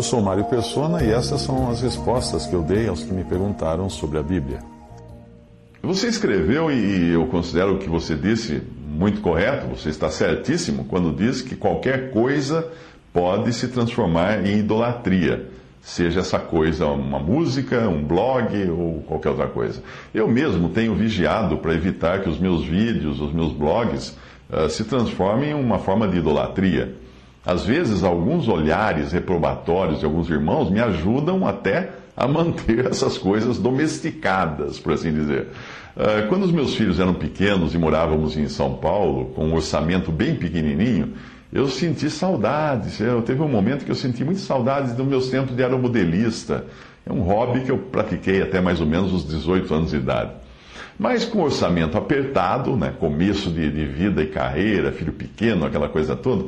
Eu sou Mário Persona e essas são as respostas que eu dei aos que me perguntaram sobre a Bíblia. Você escreveu e eu considero o que você disse muito correto, você está certíssimo quando diz que qualquer coisa pode se transformar em idolatria, seja essa coisa uma música, um blog ou qualquer outra coisa. Eu mesmo tenho vigiado para evitar que os meus vídeos, os meus blogs uh, se transformem em uma forma de idolatria. Às vezes, alguns olhares reprobatórios de alguns irmãos me ajudam até a manter essas coisas domesticadas, por assim dizer. Quando os meus filhos eram pequenos e morávamos em São Paulo, com um orçamento bem pequenininho, eu senti saudades. Eu, teve um momento que eu senti muitas saudades dos meus tempos de aeromodelista. É um hobby que eu pratiquei até mais ou menos os 18 anos de idade. Mas com orçamento apertado, né, começo de, de vida e carreira, filho pequeno, aquela coisa toda,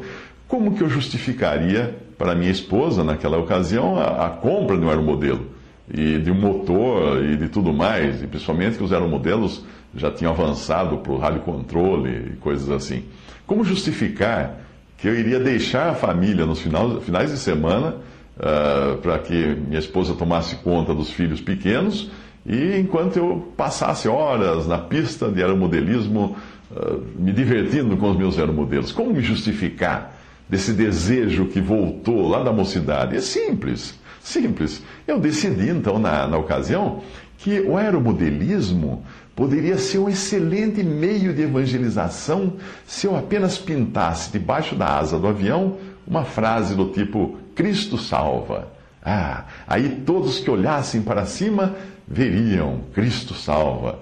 como que eu justificaria para minha esposa, naquela ocasião, a, a, compra de um aeromodelo? E de um motor e de tudo mais, e principalmente que os aeromodelos já tinham avançado para o rádio controle e coisas assim. Como justificar que eu iria deixar a família nos finais, de semana uh, para que minha esposa tomasse conta dos filhos pequenos e enquanto eu passasse horas na pista de aeromodelismo, uh, me divertindo com os meus aeromodelos? Como me justificar? Desse desejo que voltou lá da mocidade? É simples, simples. Eu decidi, então, na, na ocasião, que o aeromodelismo poderia ser um excelente meio de evangelização se eu apenas pintasse debaixo da asa do avião uma frase do tipo: Cristo salva. Ah, aí todos que olhassem para cima veriam: Cristo salva.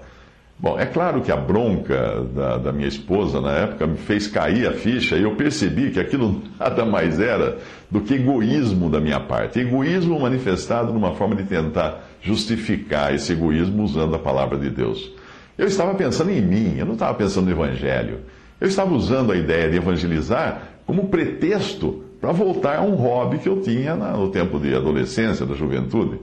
Bom, é claro que a bronca da, da, minha esposa na época me fez cair a ficha e eu percebi que aquilo nada mais era do que egoísmo da minha parte. Egoísmo manifestado numa forma de tentar justificar esse egoísmo usando a palavra de Deus. Eu estava pensando em mim, eu não estava pensando no Evangelho. Eu estava usando a ideia de evangelizar como pretexto para voltar a um hobby que eu tinha no tempo de adolescência, da juventude.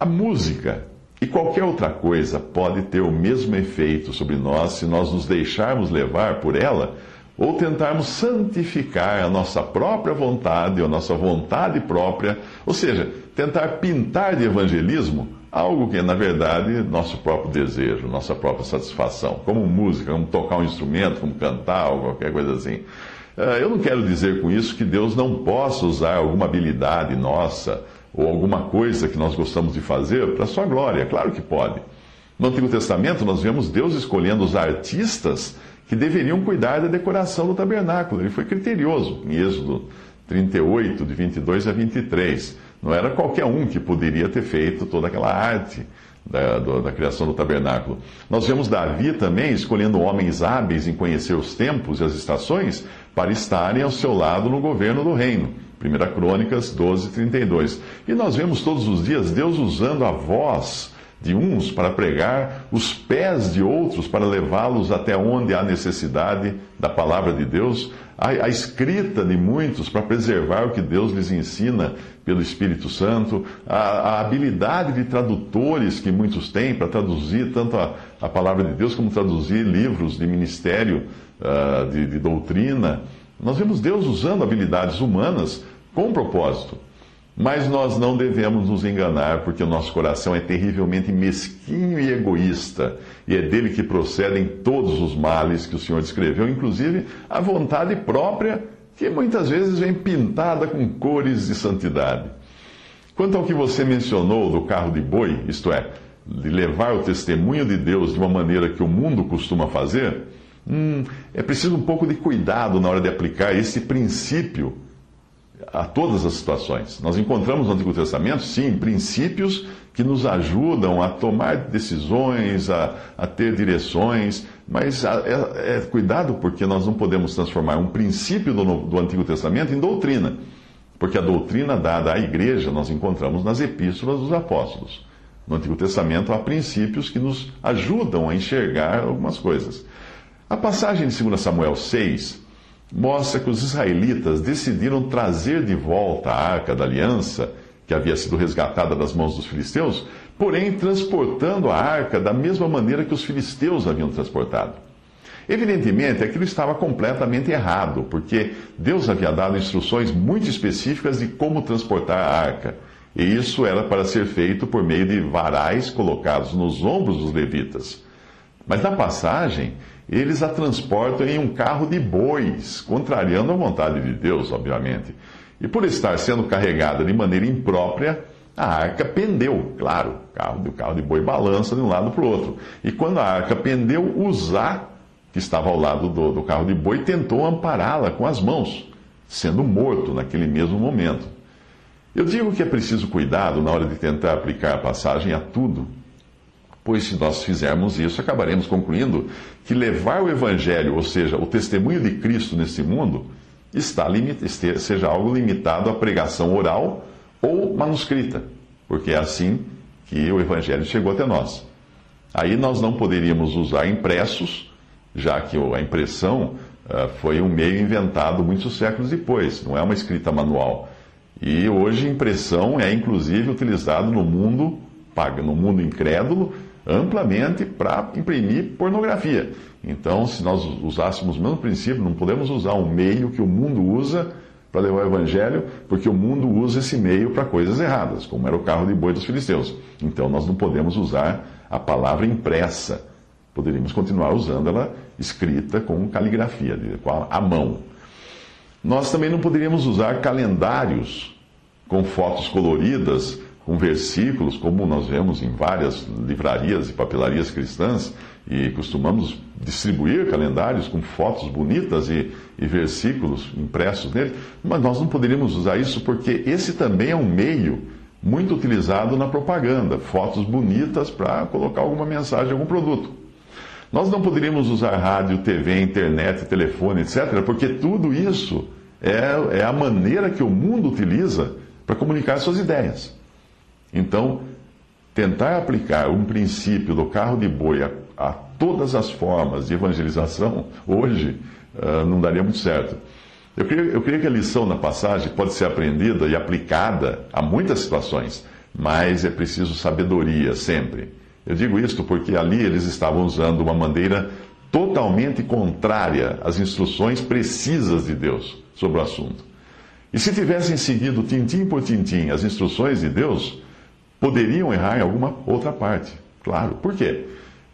A música e qualquer outra coisa pode ter o mesmo efeito sobre nós se nós nos deixarmos levar por ela ou tentarmos santificar a nossa própria vontade ou a nossa vontade própria, ou seja, tentar pintar de evangelismo algo que é, na verdade, nosso próprio desejo, nossa própria satisfação, como música, como tocar um instrumento, como cantar, ou qualquer coisa assim. Eh, eu não quero dizer com isso que Deus não possa usar alguma habilidade nossa ou alguma coisa que nós gostamos de fazer para sua glória. Claro que pode. No Antigo Testamento, nós vemos Deus escolhendo os artistas que deveriam cuidar da decoração do tabernáculo. Ele foi criterioso, em Êxodo 38, de 22 a 23. Não era qualquer um que poderia ter feito toda aquela arte da, do, da criação do tabernáculo. Nós vemos Davi também escolhendo homens hábeis em conhecer os tempos e as estações para estarem ao seu lado no governo do reino. 1 Crônicas 12, 32. E nós vemos todos os dias Deus usando a voz de uns para pregar, os pés de outros para levá-los até onde há necessidade da palavra de Deus, a, a, escrita de muitos para preservar o que Deus lhes ensina pelo Espírito Santo, a, a habilidade de tradutores que muitos têm para traduzir tanto a, a, palavra de Deus como traduzir livros de ministério uh, de, de doutrina. Nós vemos Deus usando habilidades humanas com propósito. Mas nós não devemos nos enganar, porque o nosso coração é terrivelmente mesquinho e egoísta, e é dele que procedem todos os males que o Senhor descreveu, inclusive a vontade própria, que muitas vezes vem pintada com cores de santidade. Quanto ao que você mencionou do carro de boi, isto é, de levar o testemunho de Deus de uma maneira que o mundo costuma fazer, hum, é preciso um pouco de cuidado na hora de aplicar esse princípio a todas as situações. Nós encontramos no Antigo Testamento, sim, princípios que nos ajudam a tomar decisões, a, a ter direções, Mas é, é, cuidado porque nós não podemos transformar um princípio do, do Antigo Testamento em doutrina. Porque a doutrina dada à igreja nós encontramos nas epístolas dos apóstolos. No Antigo Testamento há princípios que nos ajudam a enxergar algumas coisas. A passagem de 2 Samuel 6 mostra que os israelitas decidiram trazer de volta a arca da aliança, que havia sido resgatada das mãos dos filisteus, porém transportando a arca da mesma maneira que os filisteus haviam transportado. Evidentemente, aquilo estava completamente errado, porque Deus havia dado instruções muito específicas de como transportar a arca. E isso era para ser feito por meio de varais colocados nos ombros dos levitas. Mas na passagem, eles a transportam em um carro de bois, contrariando a vontade de Deus, obviamente. E por estar sendo carregada de maneira imprópria, a arca pendeu, claro, o carro, o carro de boi balança de um lado para o outro. E quando a arca pendeu, Uzá, que estava ao lado do, do carro de boi, tentou ampará-la com as mãos, sendo morto naquele mesmo momento. Eu digo que é preciso cuidado na hora de tentar aplicar a passagem a tudo, pois se nós fizermos isso, acabaremos concluindo que levar o Evangelho, ou seja, o testemunho de Cristo nesse mundo, está seja algo limitado à pregação oral ou manuscrita, porque é assim que o Evangelho chegou até nós. Aí nós não poderíamos usar impressos, já que a impressão uh, foi um meio inventado muitos séculos depois, não é uma escrita manual. E hoje impressão é inclusive utilizado no mundo no mundo incrédulo amplamente para imprimir pornografia. Então, se nós usássemos o mesmo princípio, não podemos usar um meio que o mundo usa para levar o evangelho, porque o mundo usa esse meio para coisas erradas, como era o carro de boi dos filisteus. Então, nós não podemos usar a palavra impressa. Poderíamos continuar usando ela escrita com caligrafia, a mão. Nós também não poderíamos usar calendários com fotos coloridas, com versículos, como nós vemos em várias livrarias e papelarias cristãs, e costumamos distribuir calendários com fotos bonitas e, e, versículos impressos nele, mas nós não poderíamos usar isso porque esse também é um meio muito utilizado na propaganda, fotos bonitas para colocar alguma mensagem, algum produto. Nós não poderíamos usar rádio, TV, internet, telefone, etc., porque tudo isso é, é a maneira que o mundo utiliza para comunicar suas ideias. Então, tentar aplicar um princípio do carro de boi a, a todas as formas de evangelização hoje uh, não daria muito certo. Eu creio, eu creio que a lição na passagem pode ser aprendida e aplicada a muitas situações, mas é preciso sabedoria sempre. Eu digo isto porque ali eles estavam usando uma maneira totalmente contrária às instruções precisas de Deus sobre o assunto. E se tivessem seguido tintim por tintim as instruções de Deus, poderiam errar em alguma outra parte. Claro. Por quê?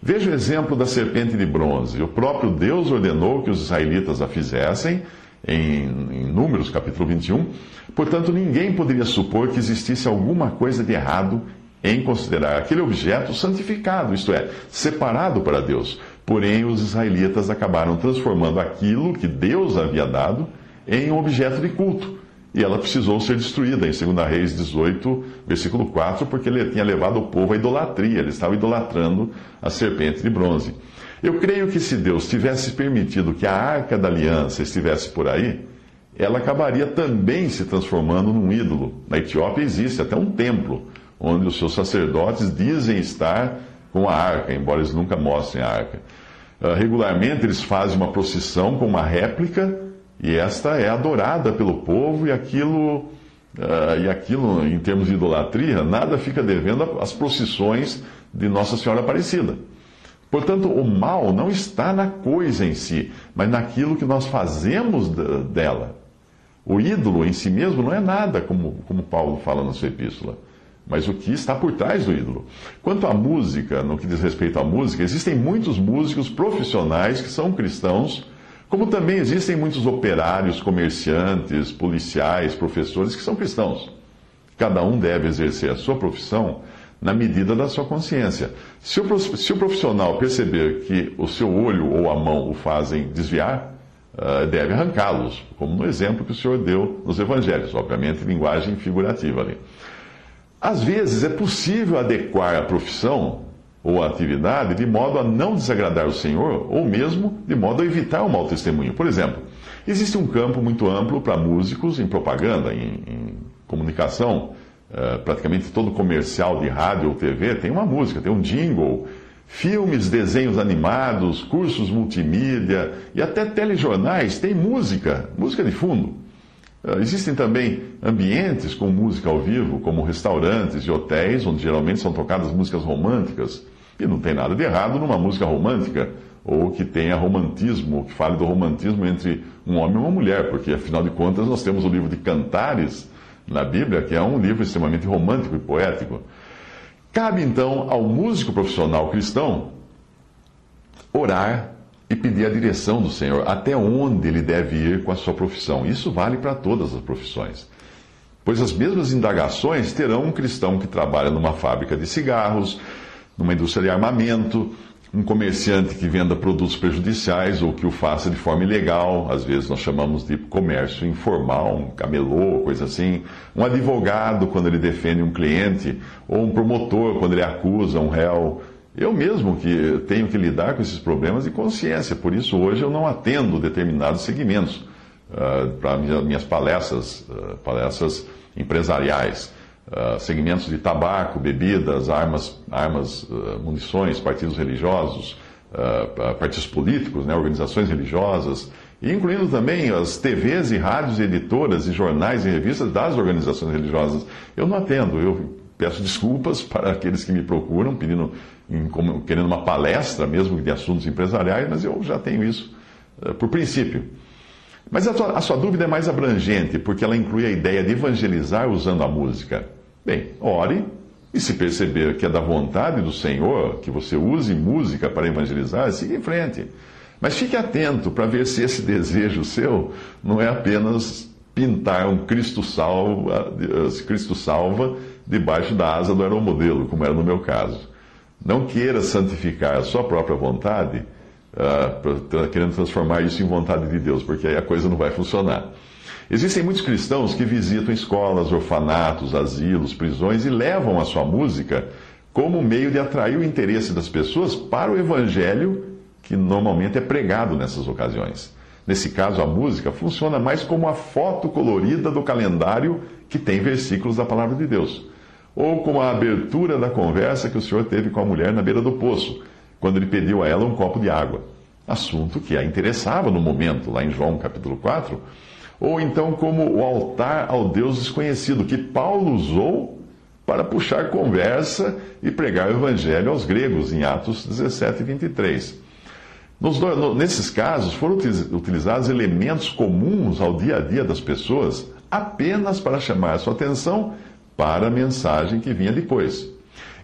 Veja o exemplo da serpente de bronze. O próprio Deus ordenou que os israelitas a fizessem, em, em Números capítulo 21. Portanto, ninguém poderia supor que existisse alguma coisa de errado em considerar aquele objeto santificado, isto é, separado para Deus. Porém, os israelitas acabaram transformando aquilo que Deus havia dado em um objeto de culto. E ela precisou ser destruída em 2 Reis 18, versículo 4, porque ele tinha levado o povo à idolatria, ele estava idolatrando a serpente de bronze. Eu creio que se Deus tivesse permitido que a arca da aliança estivesse por aí, ela acabaria também se transformando num ídolo. Na Etiópia existe até um templo onde os seus sacerdotes dizem estar com a arca, embora eles nunca mostrem a arca. Uh, regularmente eles fazem uma procissão com uma réplica e esta é adorada pelo povo e aquilo, uh, e aquilo em termos de idolatria, nada fica devendo às procissões de Nossa Senhora Aparecida. Portanto, o mal não está na coisa em si, mas naquilo que nós fazemos dela. O ídolo em si mesmo não é nada, como, como Paulo fala na sua epístola mas o que está por trás do ídolo. Quanto à música, no que diz respeito à música, existem muitos músicos profissionais que são cristãos, como também existem muitos operários, comerciantes, policiais, professores que são cristãos. Cada um deve exercer a sua profissão na medida da sua consciência. Se o, profissional perceber que o seu olho ou a mão o fazem desviar, uh, deve arrancá-los, como no exemplo que o Senhor deu nos evangelhos, obviamente linguagem figurativa ali. Às vezes é possível adequar a profissão, ou atividade de modo a não desagradar o Senhor ou mesmo de modo a evitar um mau testemunho. Por exemplo, existe um campo muito amplo para músicos em propaganda, em, em comunicação. Uh, praticamente todo comercial de rádio ou TV tem uma música, tem um jingle. Filmes, desenhos animados, cursos multimídia e até telejornais têm música, música de fundo. Uh, existem também ambientes com música ao vivo, como restaurantes e hotéis, onde geralmente são tocadas músicas românticas. E não tem nada de errado numa música romântica, ou que tenha romantismo, que fale do romantismo entre um homem e uma mulher, porque afinal de contas nós temos o livro de Cantares na Bíblia, que é um livro extremamente romântico e poético. Cabe então ao músico profissional cristão orar e pedir a direção do Senhor, até onde ele deve ir com a sua profissão. Isso vale para todas as profissões. Pois as mesmas indagações terão um cristão que trabalha numa fábrica de cigarros, numa indústria de armamento, um comerciante que venda produtos prejudiciais ou que o faça de forma ilegal, às vezes nós chamamos de comércio informal, um camelô, coisa assim, um advogado quando ele defende um cliente, ou um promotor quando ele acusa um réu. Eu mesmo que tenho que lidar com esses problemas de consciência, por isso hoje eu não atendo determinados segmentos uh, para minhas palestras, uh, palestras empresariais. Uh, segmentos de tabaco, bebidas, armas, armas uh, munições, partidos religiosos, uh, partidos políticos, né, organizações religiosas, incluindo também as TVs e rádios, editoras e jornais e revistas das organizações religiosas. Eu não atendo, eu peço desculpas para aqueles que me procuram pedindo, querendo uma palestra mesmo de assuntos empresariais, mas eu já tenho isso por princípio. Mas a sua, a sua dúvida é mais abrangente, porque ela inclui a ideia de evangelizar usando a música. Bem, ore e se perceber que é da vontade do Senhor que você use música para evangelizar, siga em frente. Mas fique atento para ver se esse desejo seu não é apenas pintar um Cristo salva, Cristo salva debaixo da asa do aeromodelo, como era no meu caso. Não queira santificar a sua própria vontade, uh, querendo transformar isso em vontade de Deus, porque aí a coisa não vai funcionar. Existem muitos cristãos que visitam escolas, orfanatos, asilos, prisões e levam a sua música como meio de atrair o interesse das pessoas para o evangelho que normalmente é pregado nessas ocasiões. Nesse caso, a música funciona mais como a foto colorida do calendário que tem versículos da palavra de Deus, ou como a abertura da conversa que o Senhor teve com a mulher na beira do poço, quando ele pediu a ela um copo de água. Assunto que a interessava no momento, lá em João capítulo 4 ou então como o altar ao Deus desconhecido, que Paulo usou para puxar conversa e pregar o evangelho aos gregos, em Atos 17 e 23. Nos, nesses casos, foram utilizados elementos comuns ao dia a dia das pessoas apenas para chamar sua atenção para a mensagem que vinha depois.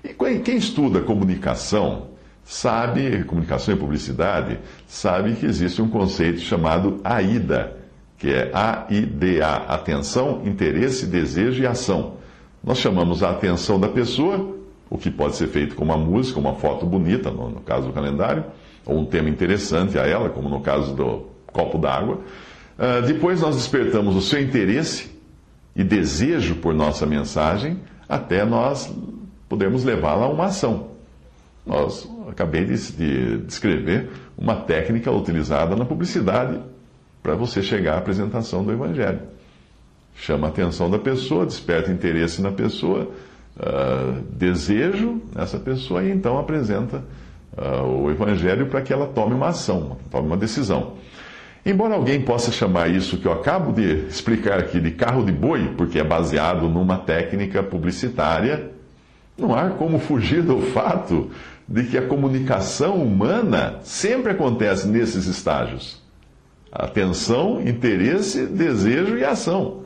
E quem estuda comunicação, sabe, comunicação e publicidade, sabe que existe um conceito chamado AIDA que é AIDA, atenção, interesse, desejo e ação. Nós chamamos a atenção da pessoa, o que pode ser feito com uma música, uma foto bonita, no, caso do calendário, ou um tema interessante a ela, como no caso do copo d'água. Uh, depois nós despertamos o seu interesse e desejo por nossa mensagem, até nós podermos levá-la a uma ação. Nós acabei de, de descrever uma técnica utilizada na publicidade para você chegar à apresentação do Evangelho. Chama a atenção da pessoa, desperta interesse na pessoa, uh, desejo nessa pessoa e então apresenta uh, o Evangelho para que ela tome uma ação, tome uma decisão. Embora alguém possa chamar isso que eu acabo de explicar aqui de carro de boi, porque é baseado numa técnica publicitária, não há como fugir do fato de que a comunicação humana sempre acontece nesses estágios. Atenção, interesse, desejo e ação.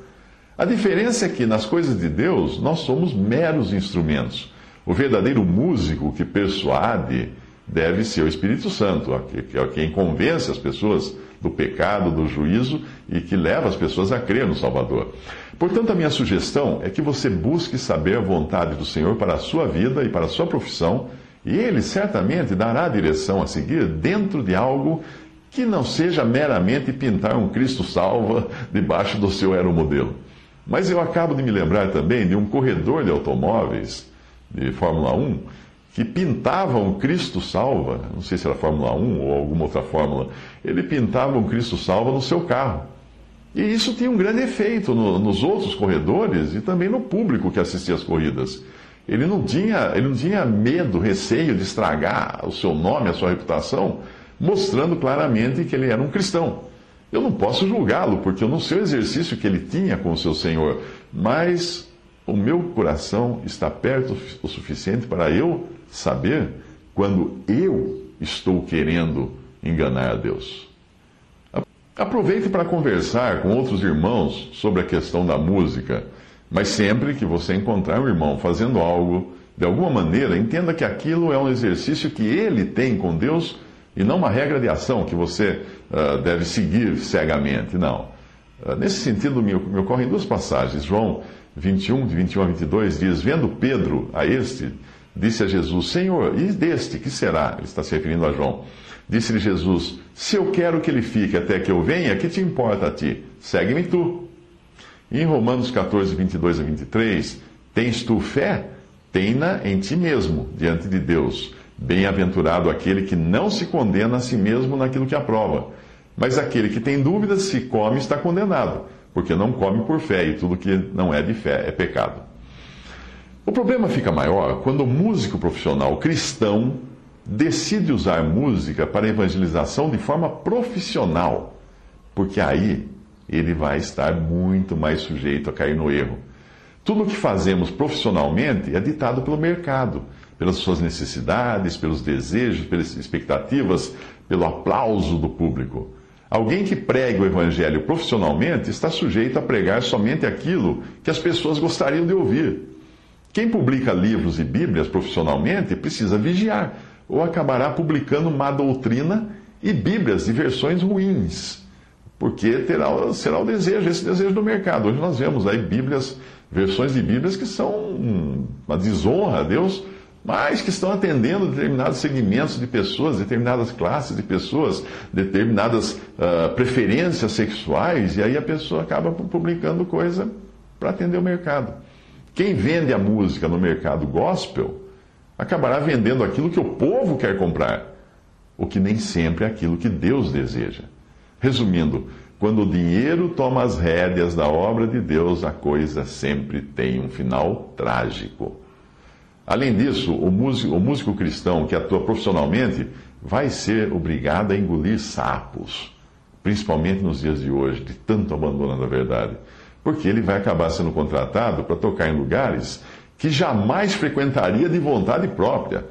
A diferença é que nas coisas de Deus nós somos meros instrumentos. O verdadeiro músico que persuade deve ser o Espírito Santo, que é quem convence as pessoas do pecado, do juízo e que leva as pessoas a crer no Salvador. Portanto, a minha sugestão é que você busque saber a vontade do Senhor para a sua vida e para a sua profissão, e Ele certamente dará a direção a seguir dentro de algo que não seja meramente pintar um Cristo salva debaixo do seu aeromodelo. Mas eu acabo de me lembrar também de um corredor de automóveis de Fórmula 1 que pintava um Cristo Salva, não sei se era Fórmula 1 ou alguma outra fórmula, ele pintava um Cristo Salva no seu carro. E isso tinha um grande efeito no, nos outros corredores e também no público que assistia às corridas. Ele não, tinha, ele não tinha medo, receio de estragar o seu nome, a sua reputação, mostrando claramente que ele era um cristão. Eu não posso julgá-lo, porque eu não sei o exercício que ele tinha com o seu Senhor, mas o meu coração está perto o suficiente para eu saber quando eu estou querendo enganar a Deus. Aproveite para conversar com outros irmãos sobre a questão da música, mas sempre que você encontrar um irmão fazendo algo, de alguma maneira, entenda que aquilo é um exercício que ele tem com Deus e não uma regra de ação que você uh, deve seguir cegamente. Não. Uh, nesse sentido, me, me ocorrem duas passagens. João 21, de 21 a 22 diz: Vendo Pedro a este, disse a Jesus: Senhor, e deste, que será? Ele está se referindo a João. Disse-lhe Jesus: Se eu quero que ele fique até que eu venha, que te importa a ti? Segue-me tu. Em Romanos 14, 22 a 23, tens tu fé? Tem-na em ti mesmo, diante de Deus. Bem-aventurado aquele que não se condena a si mesmo naquilo que aprova. Mas aquele que tem dúvidas, se come, está condenado, porque não come por fé, e tudo que não é de fé é pecado. O problema fica maior quando o músico profissional cristão decide usar música para evangelização de forma profissional, porque aí ele vai estar muito mais sujeito a cair no erro. Tudo o que fazemos profissionalmente é ditado pelo mercado, pelas suas necessidades, pelos desejos, pelas expectativas, pelo aplauso do público. Alguém que pregue o evangelho profissionalmente está sujeito a pregar somente aquilo que as pessoas gostariam de ouvir. Quem publica livros e Bíblias profissionalmente precisa vigiar ou acabará publicando má doutrina e Bíblias de versões ruins, porque terá, será o desejo, esse desejo do mercado. Hoje nós vemos aí Bíblias, versões de Bíblias que são uma desonra a Deus, mas que estão atendendo determinados segmentos de pessoas, determinadas classes de pessoas, determinadas uh, preferências sexuais, e aí a pessoa acaba publicando coisa para atender o mercado. Quem vende a música no mercado gospel acabará vendendo aquilo que o povo quer comprar, o que nem sempre é aquilo que Deus deseja. Resumindo, quando o dinheiro toma as rédeas da obra de Deus, a coisa sempre tem um final trágico. Além disso, o músico, o músico cristão que atua profissionalmente vai ser obrigado a engolir sapos, principalmente nos dias de hoje, de tanto abandono da verdade, porque ele vai acabar sendo contratado para tocar em lugares que jamais frequentaria de vontade própria,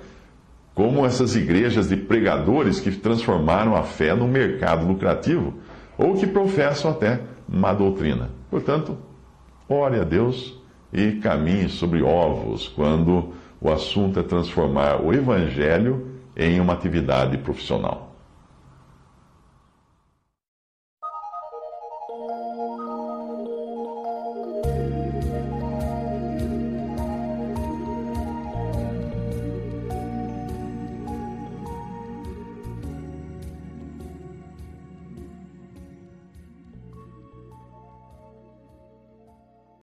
como essas igrejas de pregadores que transformaram a fé num mercado lucrativo ou que professam até má doutrina. Portanto, ore a Deus e caminhe sobre ovos quando o assunto é transformar o evangelho em uma atividade profissional.